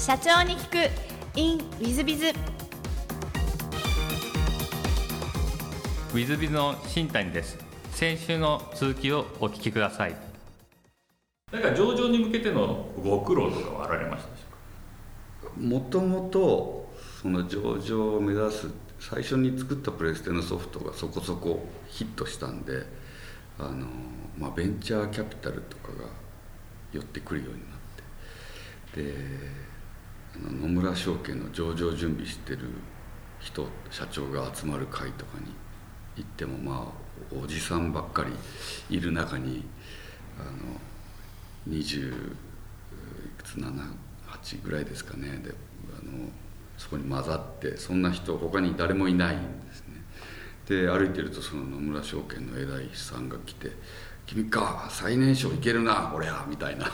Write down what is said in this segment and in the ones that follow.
社長に聞く。In ウィズビズウィズビズの新谷です。先週の続きをお聞きください。なんか上場に向けてのご苦労とかはあられましたでしょうか？もともとその上場を目指す最初に作ったプレステのソフトがそこそこヒットしたんであの、まあ、ベンチャーキャピタルとかが寄ってくるようになって。で野村証券の上場準備してる人社長が集まる会とかに行ってもまあおじさんばっかりいる中にあの20いくつ78ぐらいですかね。であのそこに混ざってそんな人他に誰もいないんですね。で歩いてるとその野村証券の偉いさんが来て「君か最年少いけるな俺は」みたいな。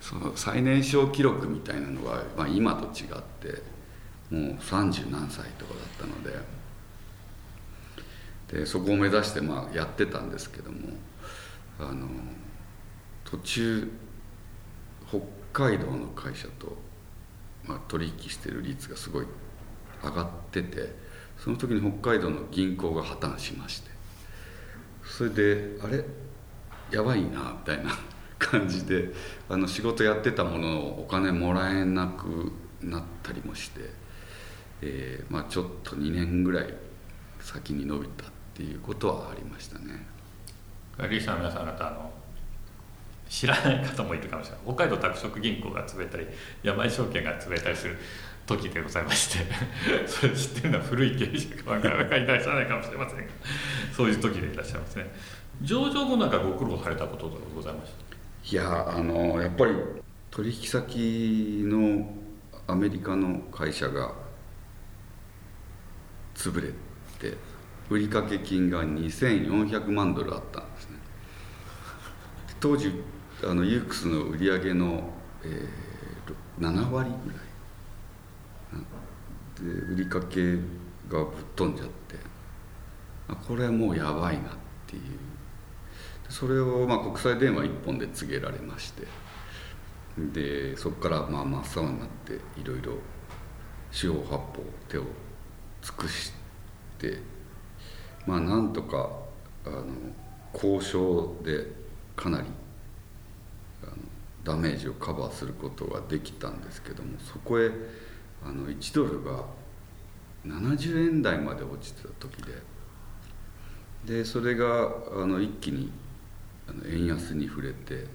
その最年少記録みたいなのが、まあ、今と違ってもう30何歳とかだったのででそこを目指してまあやってたんですけどもあの途中北海道の会社と、まあ、取引してる率がすごい上がっててその時に北海道の銀行が破綻しましてそれであれ？やばいなみたいな。感じであの仕事やってたもののお金もらえなくなったりもして、えーまあ、ちょっと2年ぐらい先に伸びたっていうことはありましたね。リーサーの皆さん方あの知らない方もいるかもしれない。北海道拓殖銀行が潰れたり山井証券が潰れたりする時でございまして それ知ってるのは古い経営者がなかなかいらっしないかもしれませんがそういう時でいらっしゃいますね。上場後なんかご苦労されたこととかございました？いやあのやっぱり取引先のアメリカの会社が潰れて売掛金が2400万ドルあったんですね。当時あのユークスの売り上げの、えー、7割ぐらい。で売掛がぶっ飛んじゃって。これはもうやばいなっていう。それをまあ国際電話一本で告げられましてでそこからまあ真っ青になっていろいろ四方八方手を尽くしてまあなんとかあの交渉でかなりあのダメージをカバーすることができたんですけどもそこへあの1ドルが70円台まで落ちてた時ででそれがあの一気に円安に触れて。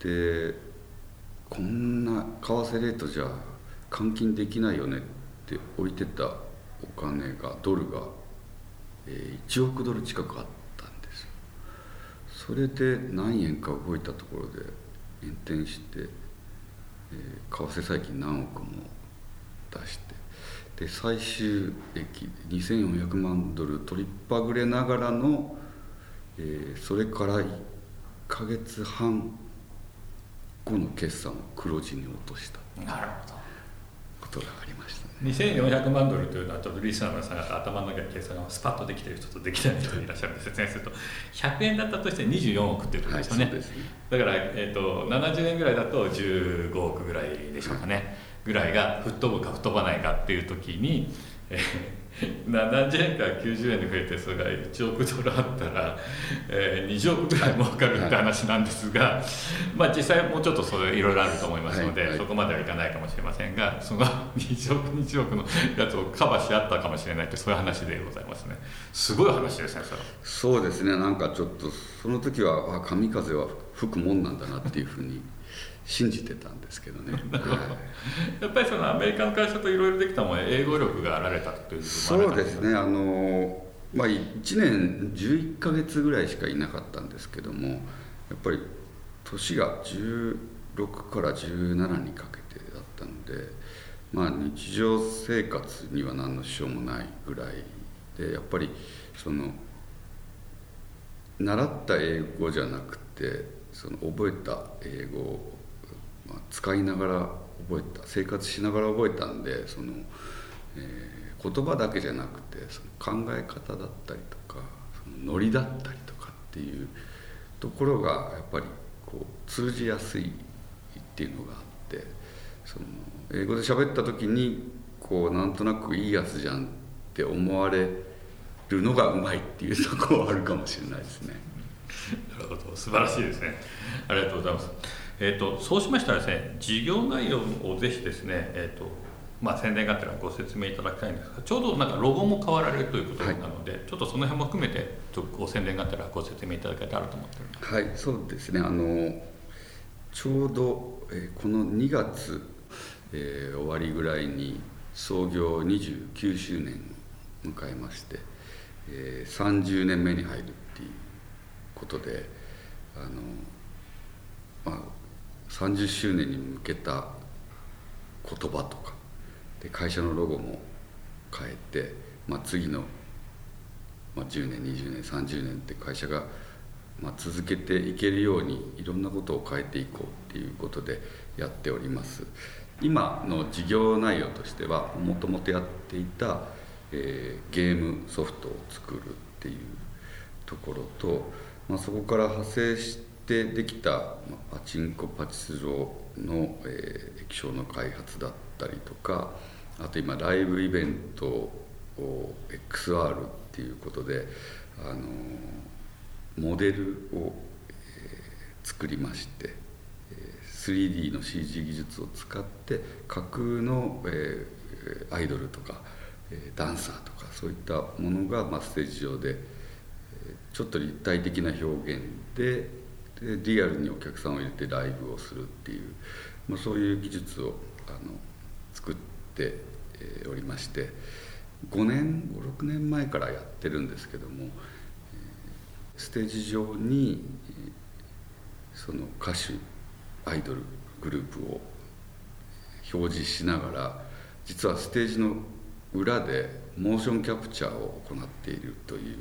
でこんな為替レートじゃ換金できないよねって置いてたお金がドルが、えー、1億ドル近くあったんですよ。それで何円か動いたところで炎転して、えー、為替債金何億も出して。で最終益2400万ドル取りっぱぐれながらのえー、それから1か月半後の決算を黒字に落とした。なるほど。ことがありましたね。2400万ドルというのはちょっとリスナーの皆さんが頭の中で計算がスパッとできてる人とできない人がいらっしゃるんで説明すると100円だったとして24億っていうことですよねはい、ね。だから、えーと、70円ぐらいだと15億ぐらいでしょうかね、はい、ぐらいが吹っ飛ぶか吹っ飛ばないかっていう時に、えー 何十円か90円で増えてそれが1億ドルあったら、えー、20億ぐらい儲かるって話なんですが、まあ、実際もうちょっとそれいろいろあると思いますので、はいはい、そこまではいかないかもしれませんが その20億20億のやつをカバーし合ったかもしれないってそういう話でございますね。すごい話ですねそれ。そうですね。なんかちょっとその時はあ神風は吹くもんなんだなっていうふうに信じてたんですけどね、はい、やっぱりそのアメリカの会社といろいろできたもん英語力があられたというそうですね。あのまあ1年11か月ぐらいしかいなかったんですけどもやっぱり年が16から17にかけてだったのでまあ日常生活には何の支障もないぐらいでやっぱりその習った英語じゃなくてその覚えた英語をまあ、使いながら覚えた生活しながら覚えたんでその、えー、言葉だけじゃなくてその考え方だったりとかそのノリだったりとかっていうところがやっぱりこう通じやすいっていうのがあってその英語で喋った時にこうなんとなくいいやつじゃんって思われるのがうまいっていうとこはあるかもしれないですね。なるほど素晴らしいですねありがとうございます。えーと、そうしましたらですね事業内容をぜひですね、えーとまあ、宣伝がてらご説明いただきたいんですがちょうどなんかロゴも変わられるということなので、はい、ちょっとその辺も含めてちょご宣伝がてらご説明いただけたらと思っておりますはいそうですね。あのちょうど、えー、この2月、えー、終わりぐらいに創業29周年を迎えまして、えー、30年目に入るっていうことであの、まあ、30周年に向けた言葉とかで会社のロゴも変えて、まあ、次の、まあ、10年20年30年って会社が、まあ、続けていけるようにいろんなことを変えていこうっていうことでやっております。今の事業内容としてはもともとやっていた、えー、ゲームソフトを作るっていうところと、まあ、そこから派生してできた、パチンコパチスロの、えー、液晶の開発だったりとかあと今ライブイベントを XR っていうことで、あのモデルを、えー、作りまして 3D の CG 技術を使って架空の、えー、アイドルとか、えー、ダンサーとかそういったものが、まあ、ステージ上で、えー、ちょっと立体的な表現ででリアルにお客さんを入れてライブをするっていう、まあ、そういう技術をあの作って、おりまして5年56年前からやってるんですけども、ステージ上にその歌手アイドルグループを表示しながら実はステージの裏でモーションキャプチャーを行っているという、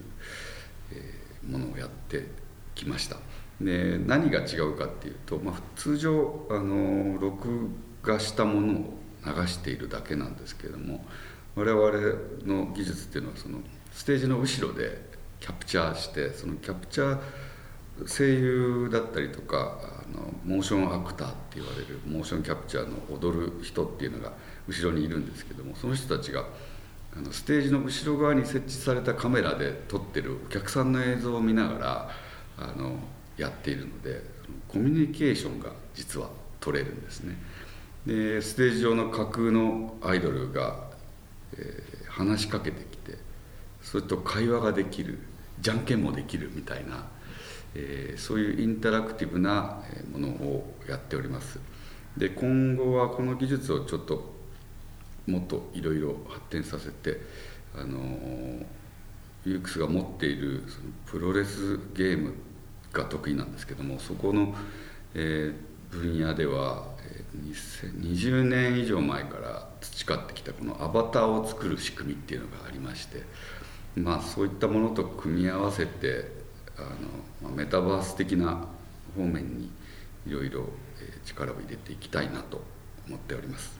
えものをやってきました。で何が違うかっていうと、まあ、通常あの録画したものを流しているだけなんですけれども我々の技術っていうのはそのステージの後ろでキャプチャーしてそのキャプチャー声優だったりとかあのモーションアクターって言われるモーションキャプチャーの踊る人っていうのが後ろにいるんですけどもその人たちがあのステージの後ろ側に設置されたカメラで撮ってるお客さんの映像を見ながらあのやっているのでコミュニケーションが実は取れるんですね。でステージ上の架空のアイドルが、えー、話しかけてきてそれと会話ができるじゃんけんもできるみたいなえー、そういうインタラクティブなものをやっております。で今後はこの技術をちょっともっといろいろ発展させてあのユークスが持っているそのプロレスゲームが得意なんですけどもそこの、えー、分野では、えー、20年以上前から培ってきたこのアバターを作る仕組みっていうのがありましてまあそういったものと組み合わせてあのまメタバース的な方面にいろいろ力を入れていきたいなと思っております。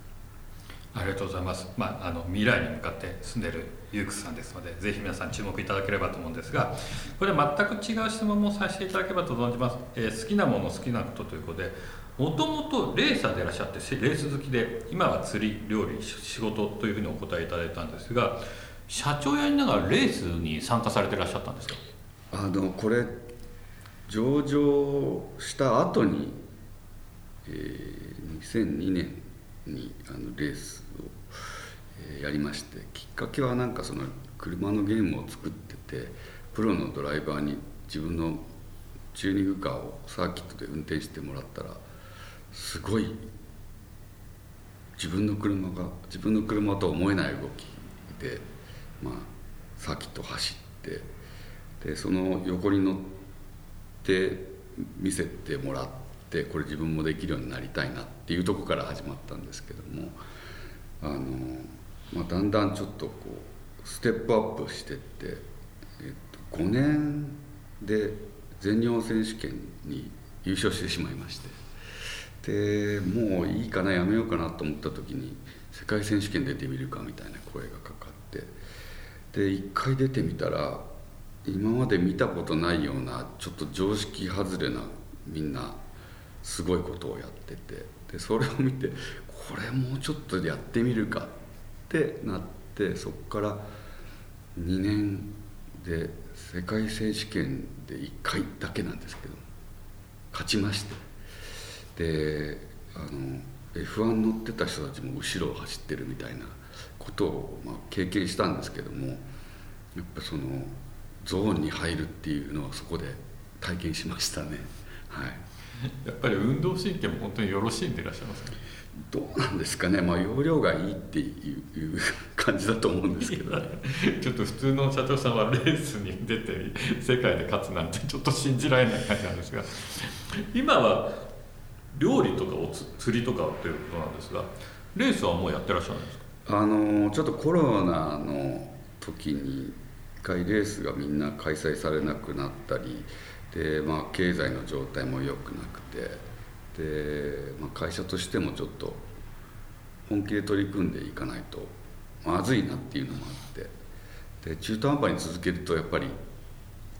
ありがとうございます、まあ、あの未来に向かって進んでるユークスさんですのでぜひ皆さん注目いただければと思うんですがこれ全く違う質問もさせていただければと存じます、えー、好きなもの好きなことということでもともとレーサーでいらっしゃってレース好きで今は釣り料理仕事というふうにお答えいただいたんですが社長やりながらレースに参加されていらっしゃったんですか？あのこれ上場した後に、えー、2002年にあのレース、やりましてきっかけはなんかその車のゲームを作っててプロのドライバーに自分のチューニングカーをサーキットで運転してもらったらすごい自分の車が自分の車とは思えない動きで、まあ、サーキットを走ってでその横に乗って見せてもらってこれ自分もできるようになりたいなっていうとこから始まったんですけどもあの、まあ、だんだんちょっとこうステップアップしてって、えっと、5年で全日本選手権に優勝してしまいまして。でもういいかなやめようかなと思った時に世界選手権出てみるかみたいな声がかかって。で1回出てみたら今まで見たことないようなちょっと常識外れなみんなすごいことをやってて。でそれを見てこれもうちょっとやってみるかってってなってそこから2年で世界選手権で1回だけなんですけど勝ちまして。であの F1 乗ってた人たちも後ろを走ってるみたいなことを、まあ、経験したんですけどもやっぱそのゾーンに入るっていうのはそこで体験しましたね。はい。やっぱり運動神経も本当によろしいんでいらっしゃいますか？どうなんですかね。まあ容量がいいっていう感じだと思うんですけど、ちょっと普通の社長さんはレースに出て世界で勝つなんてちょっと信じられない感じなんですが今は料理とかお釣りとかということなんですがレースはもうやってらっしゃるんですか？あのちょっとコロナの時に一回レースがみんな開催されなくなったりで、まあ、経済の状態も良くなくてで、まあ、会社としてもちょっと本気で取り組んでいかないとまずいなっていうのもあって。で中途半端に続けるとやっぱり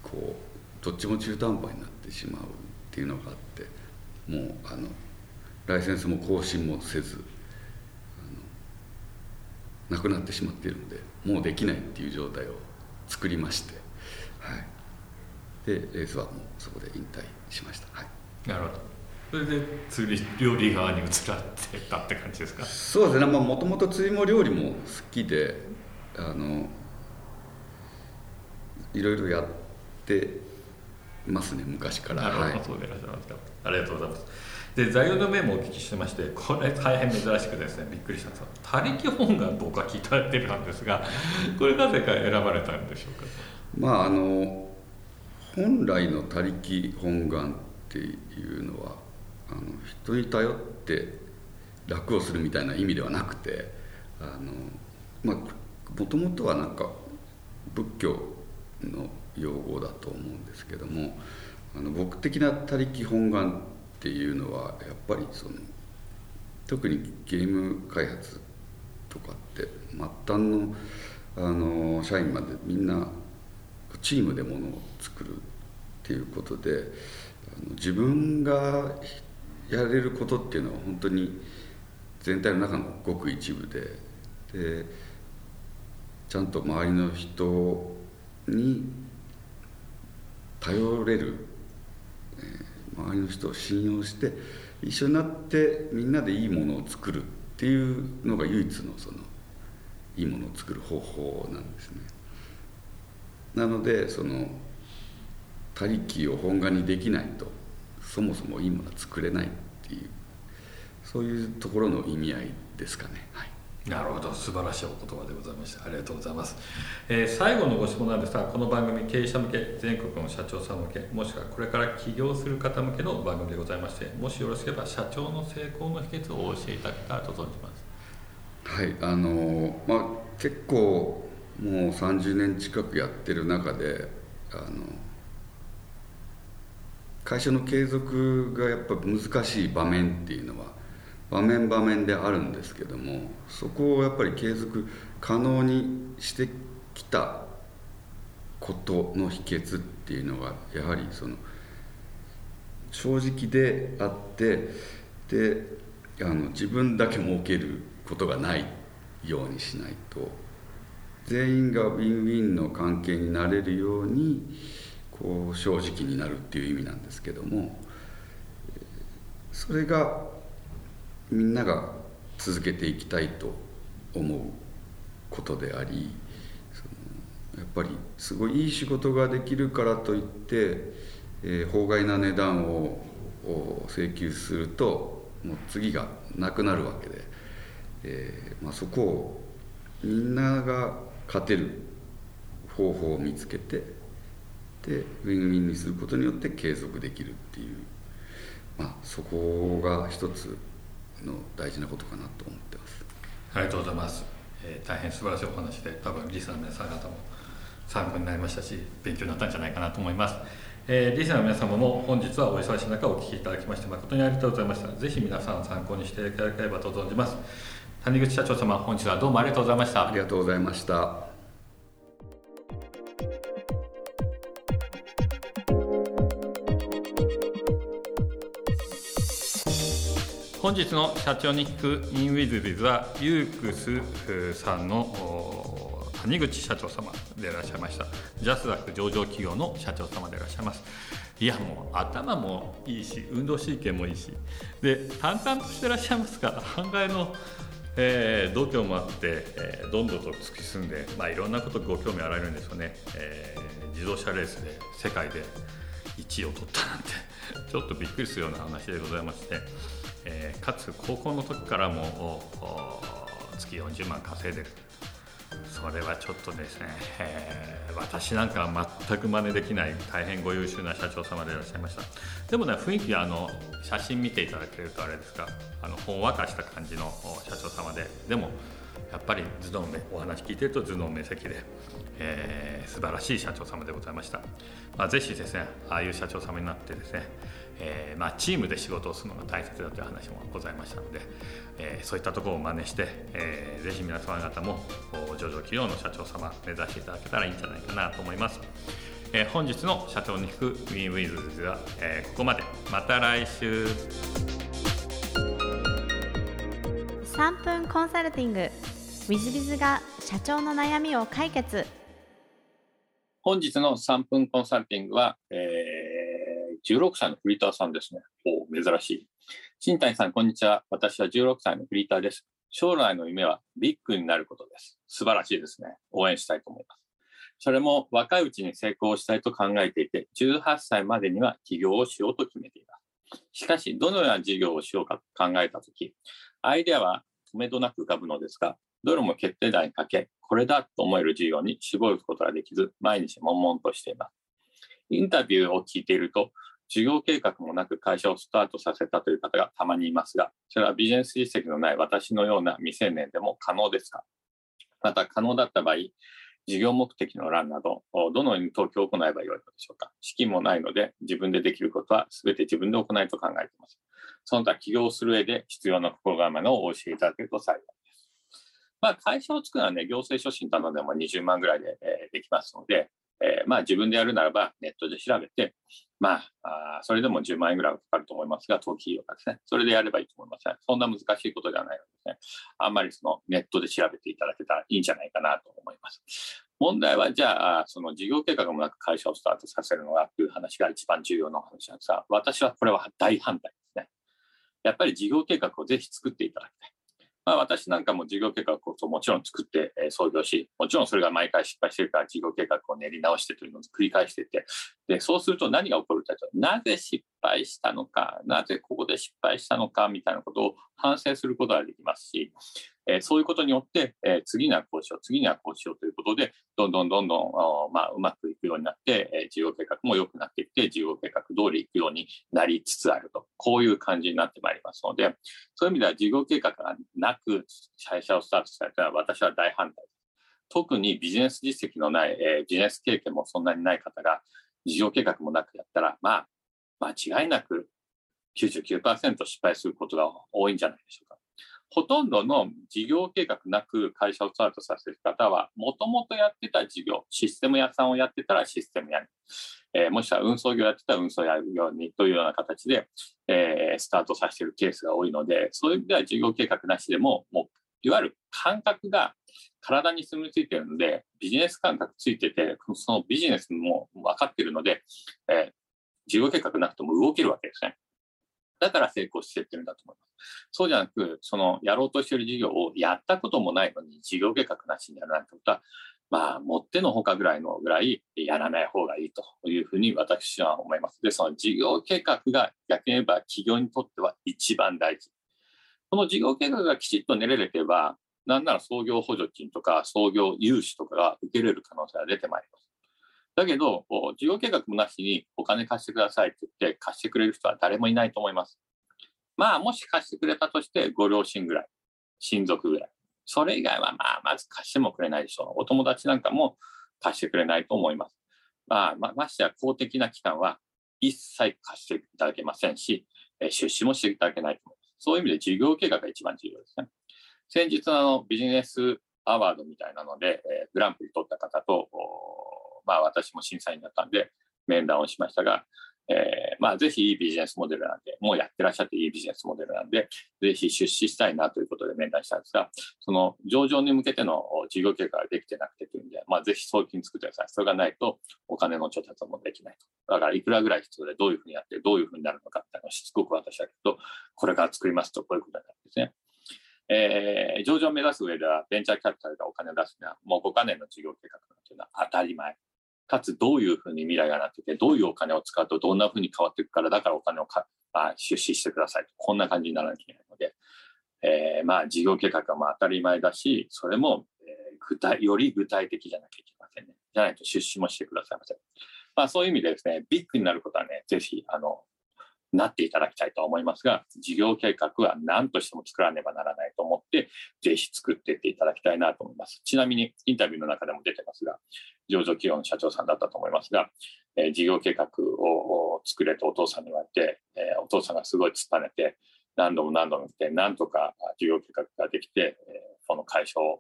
こうどっちも中途半端になってしまうっていうのがあってもうあのライセンスも更新もせずなくなってしまっているのでもうできないっていう状態を作りまして、はい、でレースはもうそこで引退しました、はい、なるほど。それで釣り料理側に移らってたって感じですか？そうですね。もともと釣りも料理も好きであのいろいろやってますね昔から。なるほど、はい、ありがとうございます。で座右の銘もお聞きしてまして これ大変珍しくですねびっくりしたんです他力本願僕は聞いたってるんですが これなぜか選ばれたんでしょうか？まああの本来の他力本願っていうのはあの人に頼って楽をするみたいな意味ではなくてあのまあもともとはなんか仏教の用語だと思うんですけどもあの僕的な他力本願っていうのはやっぱりその特にゲーム開発とかって末端のあの社員までみんなチームでものを作るっていうことであの自分がやれることっていうのは本当に全体の中のごく一部ででちゃんと周りの人に頼れる、えー、周りの人を信用して一緒になってみんなでいいものを作るっていうのが唯一のそのいいものを作る方法なんですね。なのでその他力を本願にできないとそもそもいいものは作れないっていうそういうところの意味合いですかね。はい。なるほど。素晴らしいお言葉でございました。ありがとうございます、えー、最後のご質問なんですがこの番組経営者向け全国の社長さん向けもしくはこれから起業する方向けの番組でございましてもしよろしければ社長の成功の秘訣をお教えいただけたらと存じます。はい。あのまあ結構もう30年近くやってる中であの会社の継続がやっぱ難しい場面っていうのは場面場面であるんですけどもそこをやっぱり継続可能にしてきたことの秘訣っていうのがやはりその正直であってであの自分だけ儲けることがないようにしないと全員がウィンウィンの関係になれるようにこう正直になるっていう意味なんですけどもそれがみんなが続けていきたいと思うことでありやっぱりすごいいい仕事ができるからといって、えー、法外な値段を請求するともう次がなくなるわけで、えーまあ、そこをみんなが勝てる方法を見つけてでウィンウィンにすることによって継続できるっていう、まあ、そこが一つの大事なことかなと思ってます。ありがとうございます、えー、大変素晴らしいお話で多分リスナーの皆さん方も参考になりましたし勉強になったんじゃないかなと思います、えー、リスナーの皆様も本日はお忙しい中お聞きいただきまして誠にありがとうございました。ぜひ皆さん参考にしていただければと存じます。谷口社長様本日はどうもありがとうございました。ありがとうございました本日の社長に聞くインウィズビズはユークスさんの谷口社長様でいらっしゃいました。ジャスダック上場企業の社長様でいらっしゃいます。いやもう頭もいいし運動神経もいいし。で淡々としてらっしゃいますから考えのえー、度胸もあって、えー、どんどんと突き進んで、まあ、いろんなことご興味あられるんですよね、えー、自動車レースで世界で1位を取ったなんて。ちょっとびっくりするような話でございまして、えー、かつ高校の時からも月40万稼いでる。それはちょっとですね、えー、私なんかは全く真似できない大変ご優秀な社長様でいらっしゃいました。でもね雰囲気はあの写真見ていただけるとあれですか。あのほんわかした感じの社長様で。でもやっぱり頭脳お話聞いてると頭脳明晰で、えー、素晴らしい社長様でございました、まあ、ぜひですねああいう社長様になってですね、えー、まあ、チームで仕事をするのが大切だという話もございましたので、えー、そういったところを真似して、えー、ぜひ皆様方も上場企業の社長様目指していただけたらいいんじゃないかなと思います。えー、本日の社長に聞くウィンウィズでは、えー、ここまで。また来週。3分コンサルティング。w i z ビズが社長の悩みを解決。本日の3分コンサルティングは、えー、16歳のフリーターさんですね。お珍しい。新谷さん、こんにちは。私は16歳のフリーターです。将来の夢はビッグになることです。素晴らしいですね。応援したいと思います。それも若いうちに成功したいと考えていて、18歳までには起業をしようと決めています。しかし、どのような事業をしようか考えたとき、アイデアは止めどなく浮かぶのですが、どれも決定打にかけ、これだと思える事業に絞ることができず、毎日悶々としています。インタビューを聞いていると、事業計画もなく会社をスタートさせたという方がたまにいますが、それはビジネス実績のない私のような未成年でも可能ですか？また可能だった場合、事業目的の欄など、どのように登記を行えばよいのでしょうか？資金もないので、自分でできることは全て自分で行いと考えています。その他起業する上で必要な心構えのをお教えいただけると幸いです。まあ、会社を作るのはね、行政書士頼んでも20万ぐらいで、え、できますので、えー、まあ自分でやるならばネットで調べて、まあ、あそれでも10万円ぐらいはかかると思いますが、登記費用がですね、それでやればいいと思います、ね。そんな難しいことではないのでね、あんまりそのネットで調べていただけたらいいんじゃないかなと思います。問題は、じゃあ、その事業計画もなく会社をスタートさせるのはという話が一番重要な話なんですが、私はこれは大反対ですね。やっぱり事業計画をぜひ作っていただきたい。まあ、私なんかも事業計画をもちろん作って創業し、もちろんそれが毎回失敗してるから事業計画を練り直してというのを繰り返してて、で、そうすると何が起こるかというと、なぜ失敗したのか、なぜここで失敗したのかみたいなことを反省することができますし、えそういうことによって、え次にはこうしよう、次にはこうしようということで、どんどんどんどん、まあ、うまくいくようになって、え事業計画も良くなっていって、事業計画通りいくようになりつつあると、こういう感じになってまいりますので、そういう意味では事業計画がなく会社をスタートされたら私は大反対。特にビジネス実績のない、えビジネス経験もそんなにない方が、事業計画もなくやったら、まあ、間違いなく99%失敗することが多いんじゃないでしょうか。ほとんどの事業計画なく会社をスタートさせる方は、もともとやってた事業、システム屋さんをやってたらシステム屋に、えー、もしくは運送業やってたら運送業にというような形で、えー、スタートさせているケースが多いので、そういう意味では事業計画なしでも、もういわゆる感覚が体に住み着いてるので、ビジネス感覚ついてて、そのビジネスも分かってるので、えー、事業計画なくても動けるわけですね。だから成功してってるんだと思います。そうじゃなく、そのやろうとしている事業をやったこともないのに事業計画なしにやらないってことは、まあ、もってのほかぐらいのぐらいやらない方がいいというふうに私は思います。で、その事業計画が逆に言えば企業にとっては一番大事。この事業計画がきちっと練れれば、なんなら創業補助金とか創業融資とかが受けれる可能性が出てまいります。だけど、事業計画もなしにお金貸してくださいって言って貸してくれる人は誰もいないと思います。まあ、もし貸してくれたとして、ご両親ぐらい、親族ぐらい。それ以外は、まあ、まず貸してもくれないでしょう。お友達なんかも貸してくれないと思います。まあ、まましてや公的な機関は一切貸していただけませんし、出資もしていただけないと思います。そういう意味で事業計画が一番重要ですね。先日のあのビジネスアワードみたいなので、グランプリ取った方と、まあ私も審査員だったんで面談をしましたが、えー、まあ、ぜひいいビジネスモデルなんで、もうやってらっしゃっていいビジネスモデルなんで、ぜひ出資したいなということで面談したんですが、その上場に向けての事業計画ができてなくてというんで、まあ、ぜひ送金作ってください。それがないとお金の調達もできないと。だから、いくらぐらい必要で、どういうふうにやって、どういうふうになるのかっていうのをしつこく私は言うと、これから作りますと、こういうことになるんですね。えー、上場を目指す上では、ベンチャーキャピタルがお金を出すには、もう5カ年の事業計画というのは当たり前。かつどういうふうに未来がなってて、どういうお金を使うとどんなふうに変わっていくから、だからお金をかあ出資してください。こんな感じにならなきゃいけないので、えー、まあ事業計画はまあ当たり前だし、それも、えー、具体、より具体的じゃなきゃいけませんね。じゃないと出資もしてくださいません。まあそういう意味でですね、ビッグになることはね、ぜひ、あの、なっていただきたいと思いますが、事業計画は何としても作らねばならないと思って、ぜひ作っていっていただきたいなと思います。ちなみにインタビューの中でも出てますが、上場企業の社長さんだったと思いますが、えー、事業計画を作れとお父さんに言われて、えー、お父さんがすごい突っぱねて、何度も何度も見て、なんとか事業計画ができて、えー、その会社を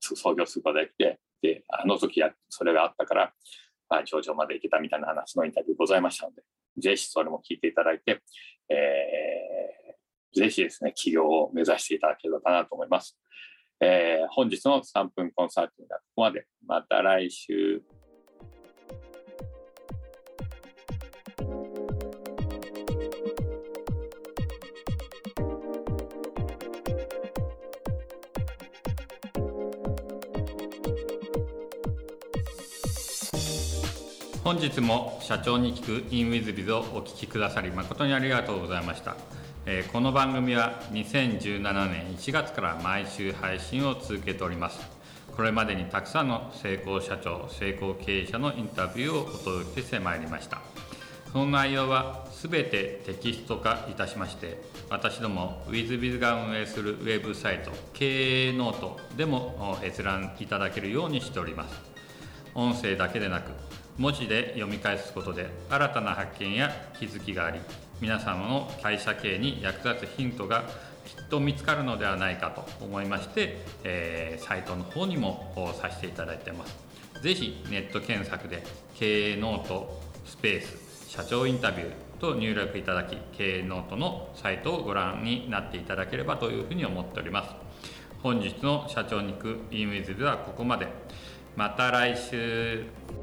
創業することができて、で、あの時や、それがあったから、まあ、上場まで行けたみたいな話のインタビューございましたので、ぜひそれも聞いていただいて、えー、ぜひですね、起業を目指していただければなと思います。えー、本日の3分コンサルティングはここまで。また来週。本日も社長に聞く InWithBiz をお聞きくださり誠にありがとうございました、この番組は2017年1月から毎週配信を続けております。これまでにたくさんの成功社長成功経営者のインタビューをお届けしてまいりました。その内容は全てテキスト化いたしまして私ども WithBiz が運営するウェブサイト経営ノートでも閲覧いただけるようにしております。音声だけでなく文字で読み返すことで新たな発見や気づきがあり皆様の会社経営に役立つヒントがきっと見つかるのではないかと思いまして、えー、サイトの方にもさせていただいてます。是非ネット検索で経営ノートスペース社長インタビューと入力いただき経営ノートのサイトをご覧になっていただければというふうに思っております。本日の社長に行く e ムイズではここまで。また来週。